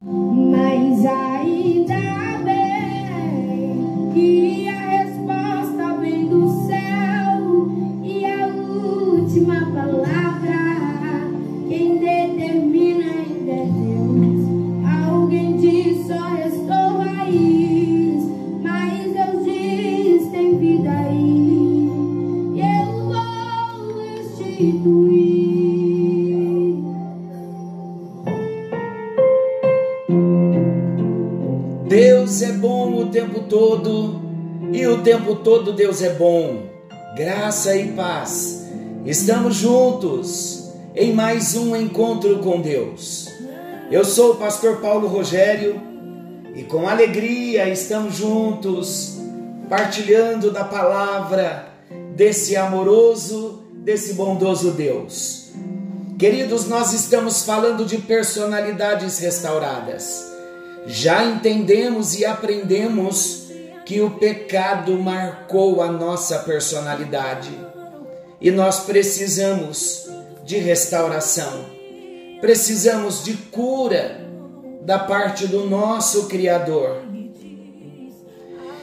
Mas ainda bem todo Deus é bom. Graça e paz. Estamos juntos em mais um encontro com Deus. Eu sou o pastor Paulo Rogério e com alegria estamos juntos partilhando da palavra desse amoroso, desse bondoso Deus. Queridos, nós estamos falando de personalidades restauradas já entendemos e aprendemos que o pecado marcou a nossa personalidade e nós precisamos de restauração, precisamos de cura da parte do nosso Criador.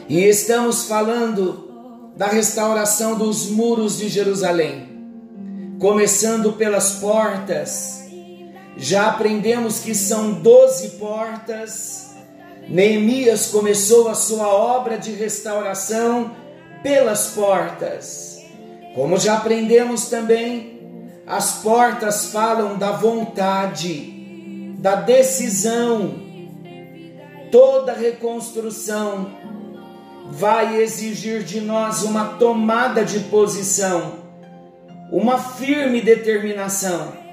E estamos falando da restauração dos muros de Jerusalém, começando pelas portas já aprendemos que são doze portas. Neemias começou a sua obra de restauração pelas portas. Como já aprendemos também, as portas falam da vontade, da decisão. Toda reconstrução vai exigir de nós uma tomada de posição, uma firme determinação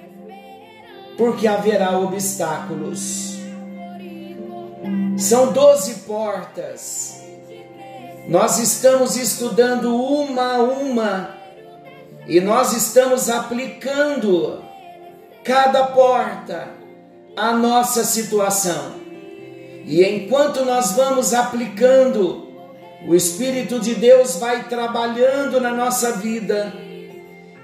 porque haverá obstáculos. São doze portas. Nós estamos estudando uma a uma e nós estamos aplicando cada porta à nossa situação. E enquanto nós vamos aplicando, o Espírito de Deus vai trabalhando na nossa vida,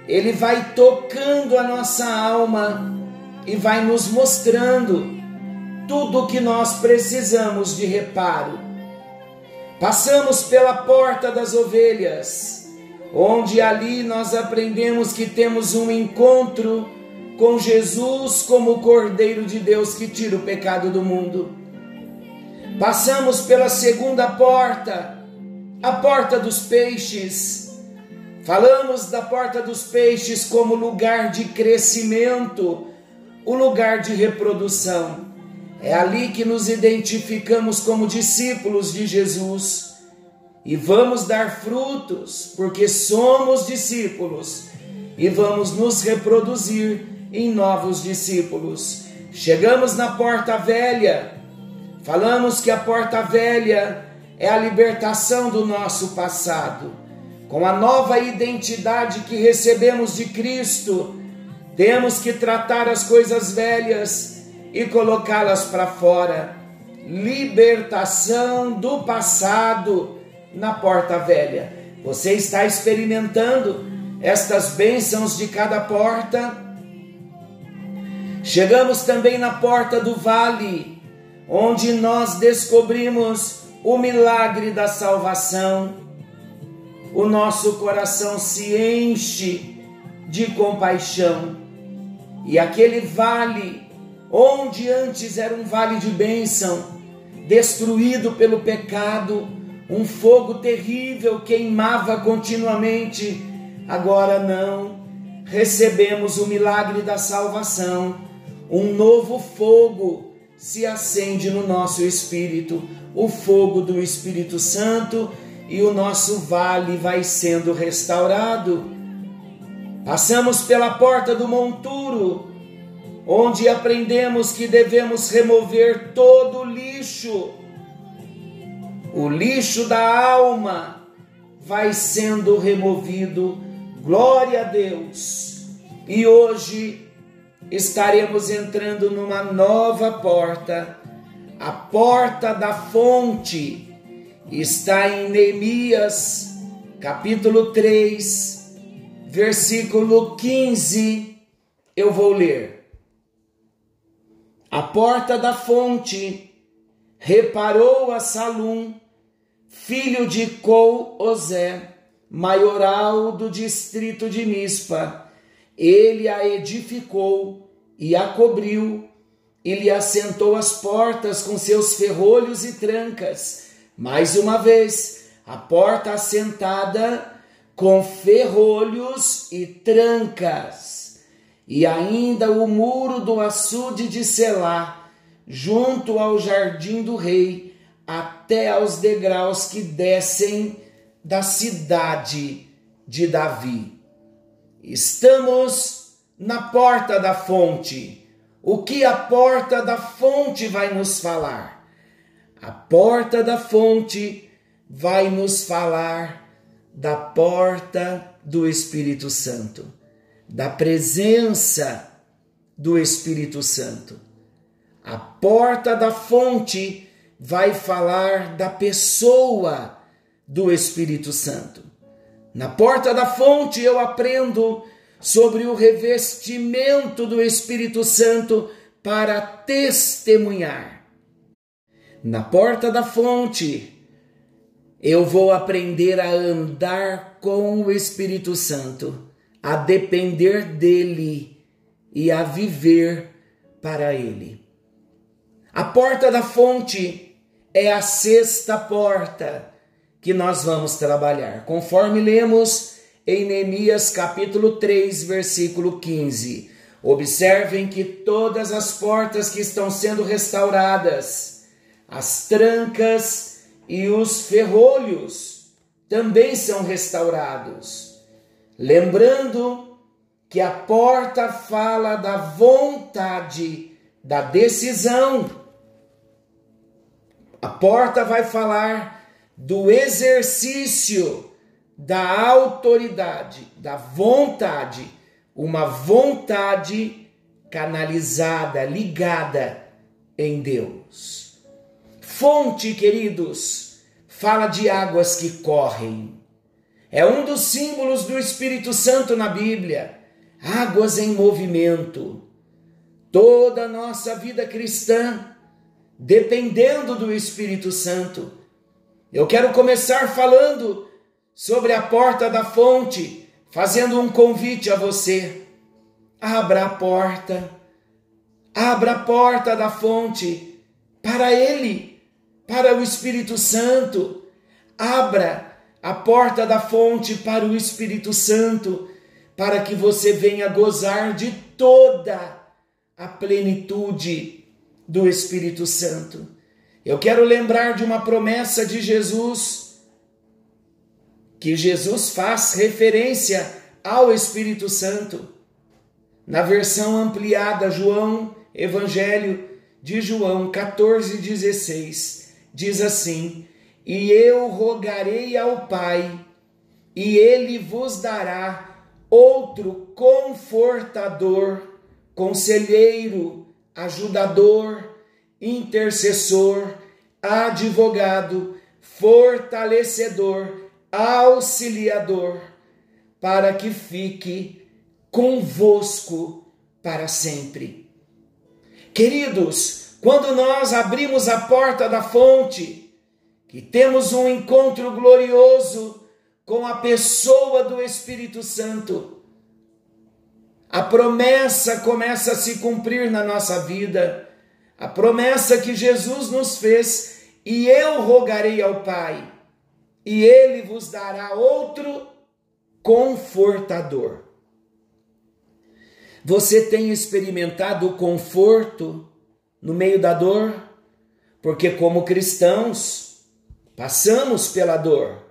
ele vai tocando a nossa alma e vai nos mostrando tudo o que nós precisamos de reparo. Passamos pela porta das ovelhas, onde ali nós aprendemos que temos um encontro com Jesus como o Cordeiro de Deus que tira o pecado do mundo. Passamos pela segunda porta, a porta dos peixes. Falamos da porta dos peixes como lugar de crescimento, o lugar de reprodução. É ali que nos identificamos como discípulos de Jesus e vamos dar frutos, porque somos discípulos e vamos nos reproduzir em novos discípulos. Chegamos na porta velha, falamos que a porta velha é a libertação do nosso passado. Com a nova identidade que recebemos de Cristo, temos que tratar as coisas velhas e colocá-las para fora. Libertação do passado na porta velha. Você está experimentando estas bênçãos de cada porta? Chegamos também na porta do vale, onde nós descobrimos o milagre da salvação. O nosso coração se enche de compaixão e aquele vale, onde antes era um vale de bênção, destruído pelo pecado, um fogo terrível queimava continuamente, agora não. Recebemos o milagre da salvação, um novo fogo se acende no nosso espírito, o fogo do Espírito Santo, e o nosso vale vai sendo restaurado Passamos pela porta do monturo, onde aprendemos que devemos remover todo o lixo. O lixo da alma vai sendo removido. Glória a Deus. E hoje estaremos entrando numa nova porta, a porta da fonte. Está em Neemias, capítulo 3, versículo 15, eu vou ler. A porta da fonte, reparou a Salum, filho de Cou-Ozé, maioral do distrito de Mispa. Ele a edificou e a cobriu, e lhe assentou as portas com seus ferrolhos e trancas. Mais uma vez, a porta assentada com ferrolhos e trancas. E ainda o muro do açude de Selá, junto ao jardim do rei, até aos degraus que descem da cidade de Davi. Estamos na porta da fonte. O que a porta da fonte vai nos falar? A porta da fonte vai nos falar da porta do Espírito Santo, da presença do Espírito Santo. A porta da fonte vai falar da pessoa do Espírito Santo. Na porta da fonte eu aprendo sobre o revestimento do Espírito Santo para testemunhar. Na porta da fonte eu vou aprender a andar com o Espírito Santo, a depender dele e a viver para ele. A porta da fonte é a sexta porta que nós vamos trabalhar, conforme lemos em Neemias capítulo 3, versículo 15. Observem que todas as portas que estão sendo restauradas, as trancas e os ferrolhos também são restaurados. Lembrando que a porta fala da vontade, da decisão. A porta vai falar do exercício da autoridade, da vontade, uma vontade canalizada, ligada em Deus. Fonte, queridos, fala de águas que correm. É um dos símbolos do Espírito Santo na Bíblia. Águas em movimento. Toda a nossa vida cristã, dependendo do Espírito Santo, eu quero começar falando sobre a porta da fonte, fazendo um convite a você. Abra a porta, abra a porta da fonte para Ele, para o Espírito Santo. Abra a porta da fonte para o Espírito Santo, para que você venha gozar de toda a plenitude do Espírito Santo. Eu quero lembrar de uma promessa de Jesus, que Jesus faz referência ao Espírito Santo. Na versão ampliada, João, Evangelho de João 14,16, diz assim: E eu rogarei ao Pai, e ele vos dará outro confortador, conselheiro, ajudador, intercessor, advogado, fortalecedor, auxiliador, para que fique convosco para sempre. Queridos, quando nós abrimos a porta da fonte, que temos um encontro glorioso com a pessoa do Espírito Santo, a promessa começa a se cumprir na nossa vida a promessa que Jesus nos fez, e eu rogarei ao Pai, e ele vos dará outro confortador. Você tem experimentado o conforto no meio da dor? Porque, como cristãos, passamos pela dor.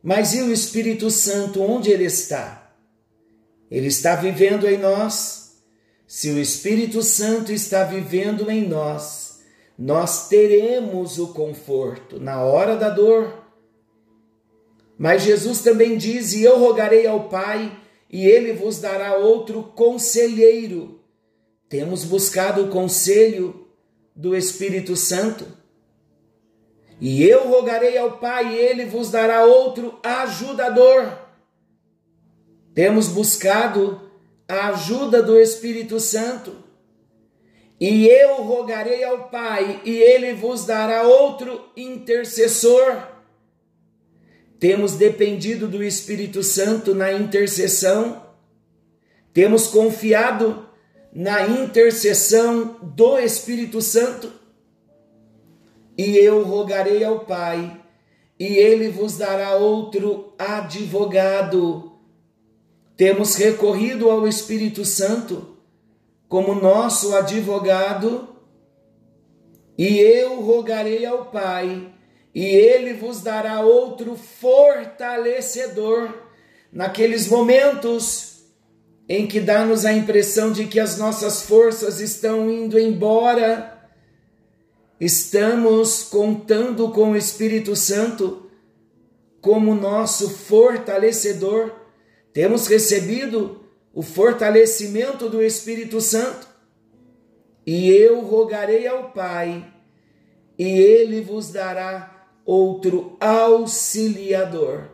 Mas e o Espírito Santo, onde ele está? Ele está vivendo em nós se o Espírito Santo está vivendo em nós, nós teremos o conforto na hora da dor. Mas Jesus também diz: E eu rogarei ao Pai, e ele vos dará outro conselheiro. Temos buscado o conselho do Espírito Santo. E eu rogarei ao Pai, e ele vos dará outro ajudador. Temos buscado a ajuda do Espírito Santo. E eu rogarei ao Pai, e ele vos dará outro intercessor. Temos dependido do Espírito Santo na intercessão, temos confiado na intercessão do Espírito Santo. E eu rogarei ao Pai, e ele vos dará outro advogado. Temos recorrido ao Espírito Santo como nosso advogado, e eu rogarei ao Pai, e ele vos dará outro fortalecedor naqueles momentos em que dá-nos a impressão de que as nossas forças estão indo embora. Estamos contando com o Espírito Santo como nosso fortalecedor. Temos recebido o fortalecimento do Espírito Santo. E eu rogarei ao Pai, e ele vos dará outro auxiliador.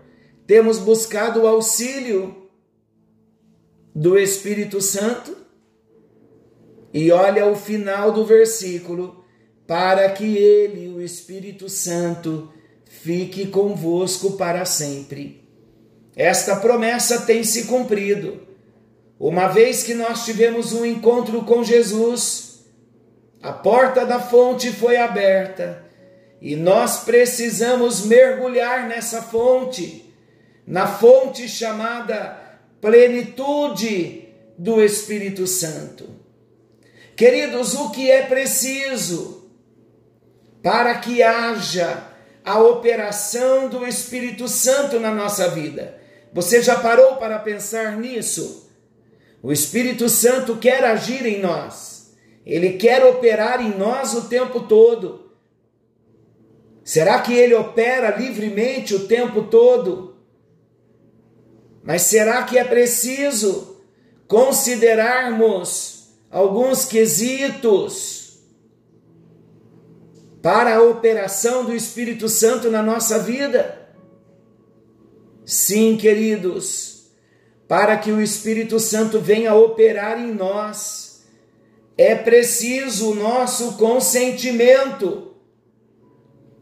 Temos buscado o auxílio do Espírito Santo. E olha o final do versículo: para que ele, o Espírito Santo, fique convosco para sempre. Esta promessa tem se cumprido. Uma vez que nós tivemos um encontro com Jesus, a porta da fonte foi aberta e nós precisamos mergulhar nessa fonte, na fonte chamada plenitude do Espírito Santo. Queridos, o que é preciso para que haja a operação do Espírito Santo na nossa vida? Você já parou para pensar nisso? O Espírito Santo quer agir em nós, ele quer operar em nós o tempo todo. Será que ele opera livremente o tempo todo? Mas será que é preciso considerarmos alguns quesitos para a operação do Espírito Santo na nossa vida? Sim, queridos para que o Espírito Santo venha operar em nós, é preciso o nosso consentimento,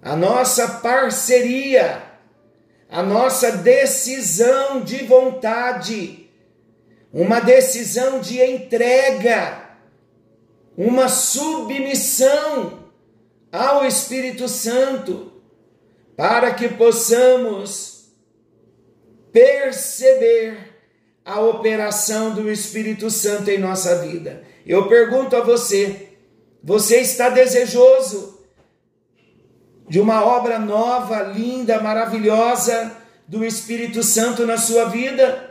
a nossa parceria, a nossa decisão de vontade, uma decisão de entrega, uma submissão ao Espírito Santo, para que possamos perceber a operação do Espírito Santo em nossa vida. Eu pergunto a você: você está desejoso de uma obra nova, linda, maravilhosa do Espírito Santo na sua vida?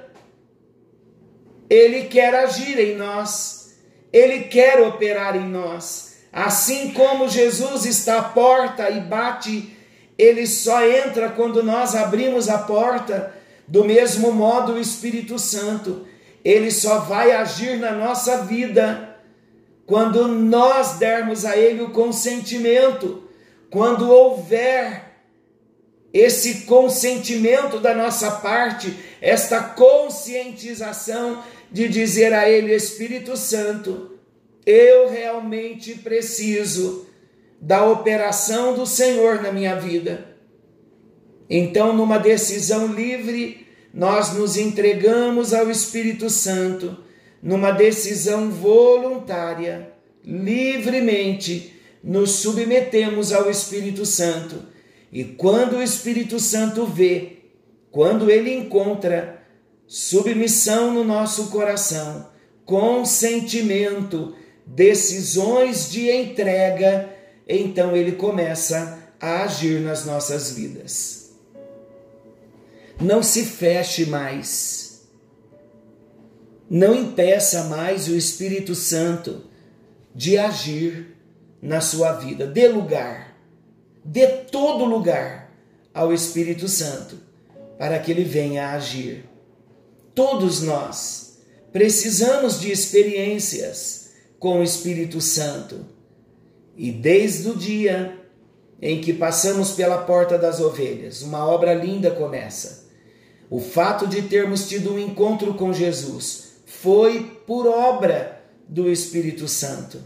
Ele quer agir em nós, ele quer operar em nós. Assim como Jesus está à porta e bate, ele só entra quando nós abrimos a porta. Do mesmo modo, o Espírito Santo, ele só vai agir na nossa vida quando nós dermos a ele o consentimento, quando houver esse consentimento da nossa parte, esta conscientização de dizer a ele, Espírito Santo, eu realmente preciso da operação do Senhor na minha vida. Então, numa decisão livre, nós nos entregamos ao Espírito Santo, numa decisão voluntária, livremente, nos submetemos ao Espírito Santo. E quando o Espírito Santo vê, quando ele encontra submissão no nosso coração, consentimento, decisões de entrega, então ele começa a agir nas nossas vidas. Não se feche mais. Não impeça mais o Espírito Santo de agir na sua vida. Dê lugar, dê todo lugar ao Espírito Santo para que ele venha a agir. Todos nós precisamos de experiências com o Espírito Santo. E desde o dia em que passamos pela porta das ovelhas, uma obra linda começa o fato de termos tido um encontro com Jesus foi por obra do Espírito Santo.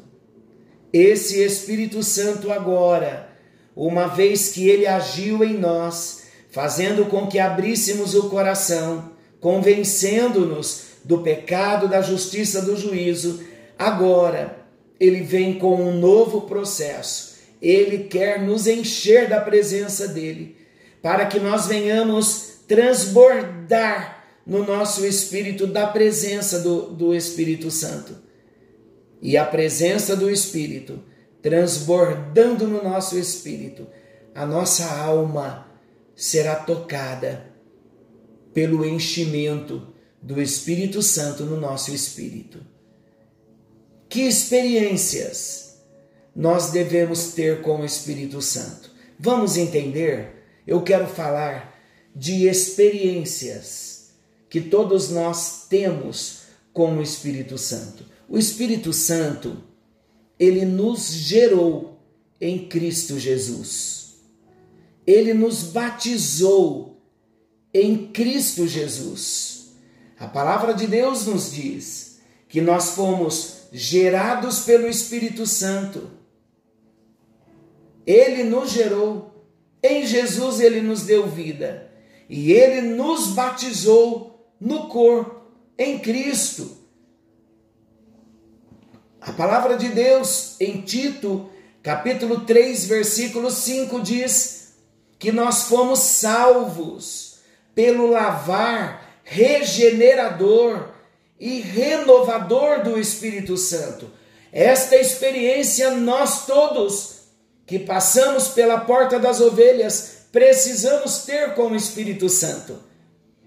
esse Espírito Santo agora, uma vez que ele agiu em nós, fazendo com que abríssemos o coração, convencendo-nos do pecado, da justiça, do juízo, agora ele vem com um novo processo. Ele quer nos encher da presença dele, para que nós venhamos transbordar no nosso espírito da presença do, do Espírito Santo. E a presença do Espírito transbordando no nosso espírito, a nossa alma será tocada pelo enchimento do Espírito Santo no nosso espírito. Que experiências nós devemos ter com o Espírito Santo? Vamos entender? Eu quero falar de experiências que todos nós temos com o Espírito Santo. O Espírito Santo, ele nos gerou em Cristo Jesus. Ele nos batizou em Cristo Jesus. A palavra de Deus nos diz que nós fomos gerados pelo Espírito Santo. Ele nos gerou, em Jesus ele nos deu vida e ele nos batizou no corpo, em Cristo. A palavra de Deus em Tito, capítulo 3, versículo 5 diz que nós fomos salvos pelo lavar regenerador e renovador do Espírito Santo. Esta experiência nós todos que passamos pela porta das ovelhas precisamos ter com o Espírito Santo.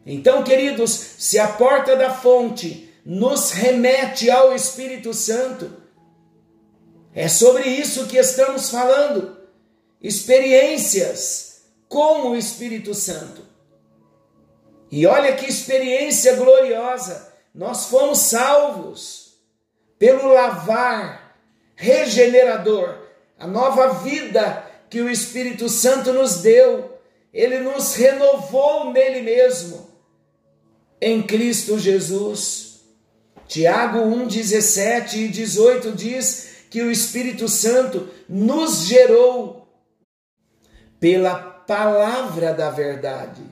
Então, queridos, se a porta da fonte nos remete ao Espírito Santo. É sobre isso que estamos falando. Experiências com o Espírito Santo. E olha que experiência gloriosa! Nós fomos salvos pelo lavar regenerador, a nova vida que o Espírito Santo nos deu. Ele nos renovou nele mesmo, em Cristo Jesus. Tiago 1, 17 e 18 diz que o Espírito Santo nos gerou pela palavra da verdade.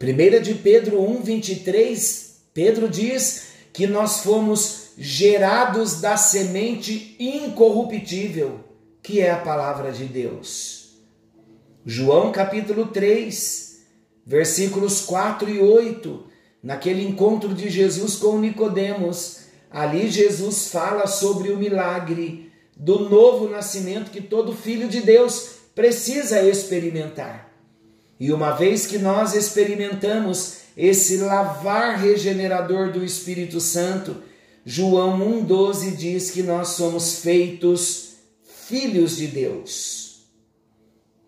1 de Pedro 1, 23, Pedro diz que nós fomos gerados da semente incorruptível, que é a palavra de Deus. João capítulo 3, versículos 4 e 8 naquele encontro de Jesus com Nicodemos, ali Jesus fala sobre o milagre do novo nascimento que todo filho de Deus precisa experimentar. E uma vez que nós experimentamos esse lavar regenerador do Espírito Santo, João 1,12 diz que nós somos feitos filhos de Deus.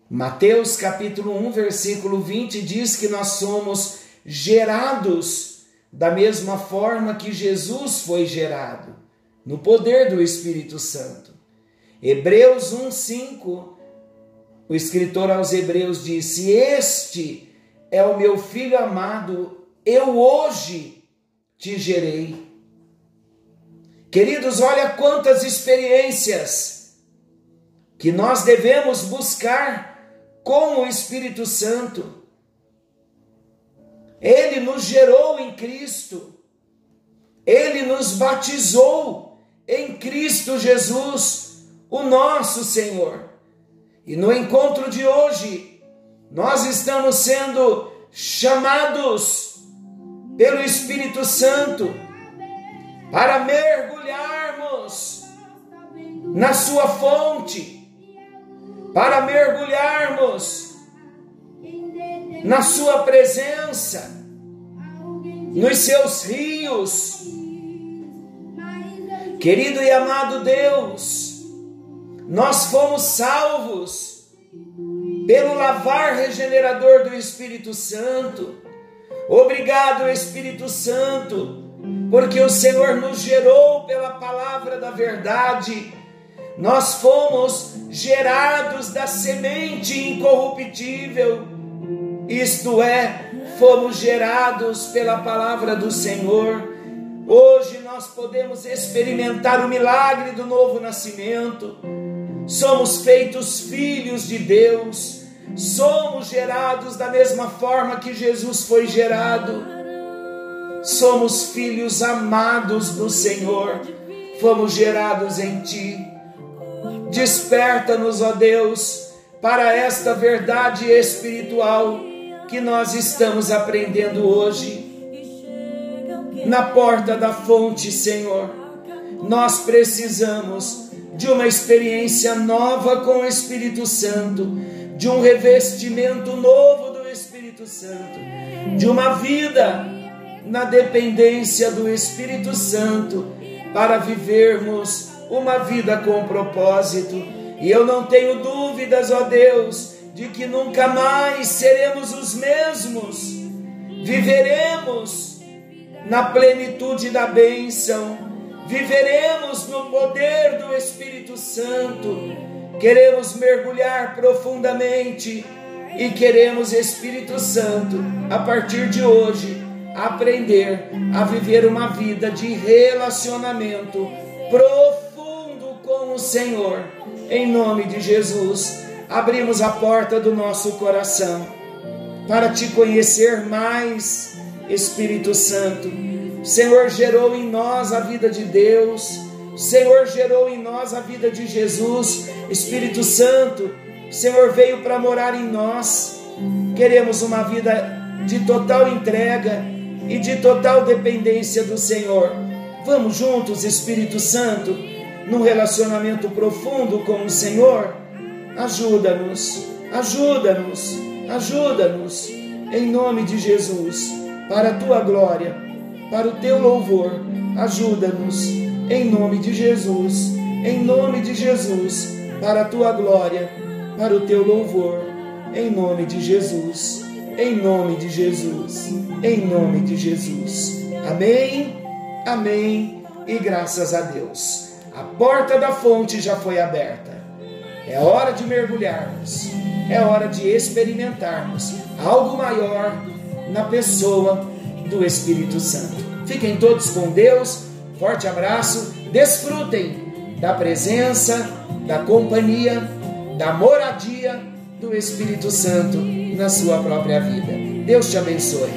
Mateus capítulo 1, versículo 20 diz que nós somos gerados da mesma forma que Jesus foi gerado, no poder do Espírito Santo. Hebreus 1:5, o escritor aos Hebreus disse: "Este é o meu filho amado, eu hoje te gerei". Queridos, olha quantas experiências que nós devemos buscar com o Espírito Santo ele nos gerou em Cristo. Ele nos batizou em Cristo Jesus, o nosso Senhor. E no encontro de hoje, nós estamos sendo chamados pelo Espírito Santo para mergulharmos na sua fonte, para mergulharmos na Sua presença, nos seus rios. Querido e amado Deus, nós fomos salvos pelo lavar regenerador do Espírito Santo. Obrigado, Espírito Santo, porque o Senhor nos gerou pela palavra da verdade. Nós fomos gerados da semente incorruptível isto é, fomos gerados pela palavra do Senhor, Hoje nós podemos experimentar o milagre do novo nascimento. Somos feitos filhos de Deus. Somos gerados da mesma forma que Jesus foi gerado. Somos filhos amados do Senhor. Fomos gerados em Ti. Desperta-nos, ó Deus, para esta verdade espiritual que nós estamos aprendendo hoje. Na porta da fonte, Senhor, nós precisamos de uma experiência nova com o Espírito Santo, de um revestimento novo do Espírito Santo, de uma vida na dependência do Espírito Santo para vivermos uma vida com propósito. E eu não tenho dúvidas, ó Deus, de que nunca mais seremos os mesmos. Viveremos na plenitude da bênção, viveremos no poder do Espírito Santo. Queremos mergulhar profundamente e queremos, Espírito Santo, a partir de hoje, aprender a viver uma vida de relacionamento profundo com o Senhor. Em nome de Jesus, abrimos a porta do nosso coração para te conhecer mais, Espírito Santo. Senhor gerou em nós a vida de Deus. Senhor gerou em nós a vida de Jesus. Espírito Santo, Senhor veio para morar em nós. Queremos uma vida de total entrega e de total dependência do Senhor. Vamos juntos, Espírito Santo, num relacionamento profundo com o Senhor? Ajuda-nos, ajuda-nos, ajuda-nos, em nome de Jesus, para a tua glória, para o teu louvor. Ajuda-nos, em nome de Jesus, em nome de Jesus, para a tua glória, para o teu louvor, em nome de Jesus, em nome de Jesus em nome de Jesus. Amém, amém e graças a Deus. A porta da fonte já foi aberta. É hora de mergulharmos, é hora de experimentarmos algo maior na pessoa do Espírito Santo. Fiquem todos com Deus, forte abraço, desfrutem da presença, da companhia, da moradia do Espírito Santo na sua própria vida. Deus te abençoe.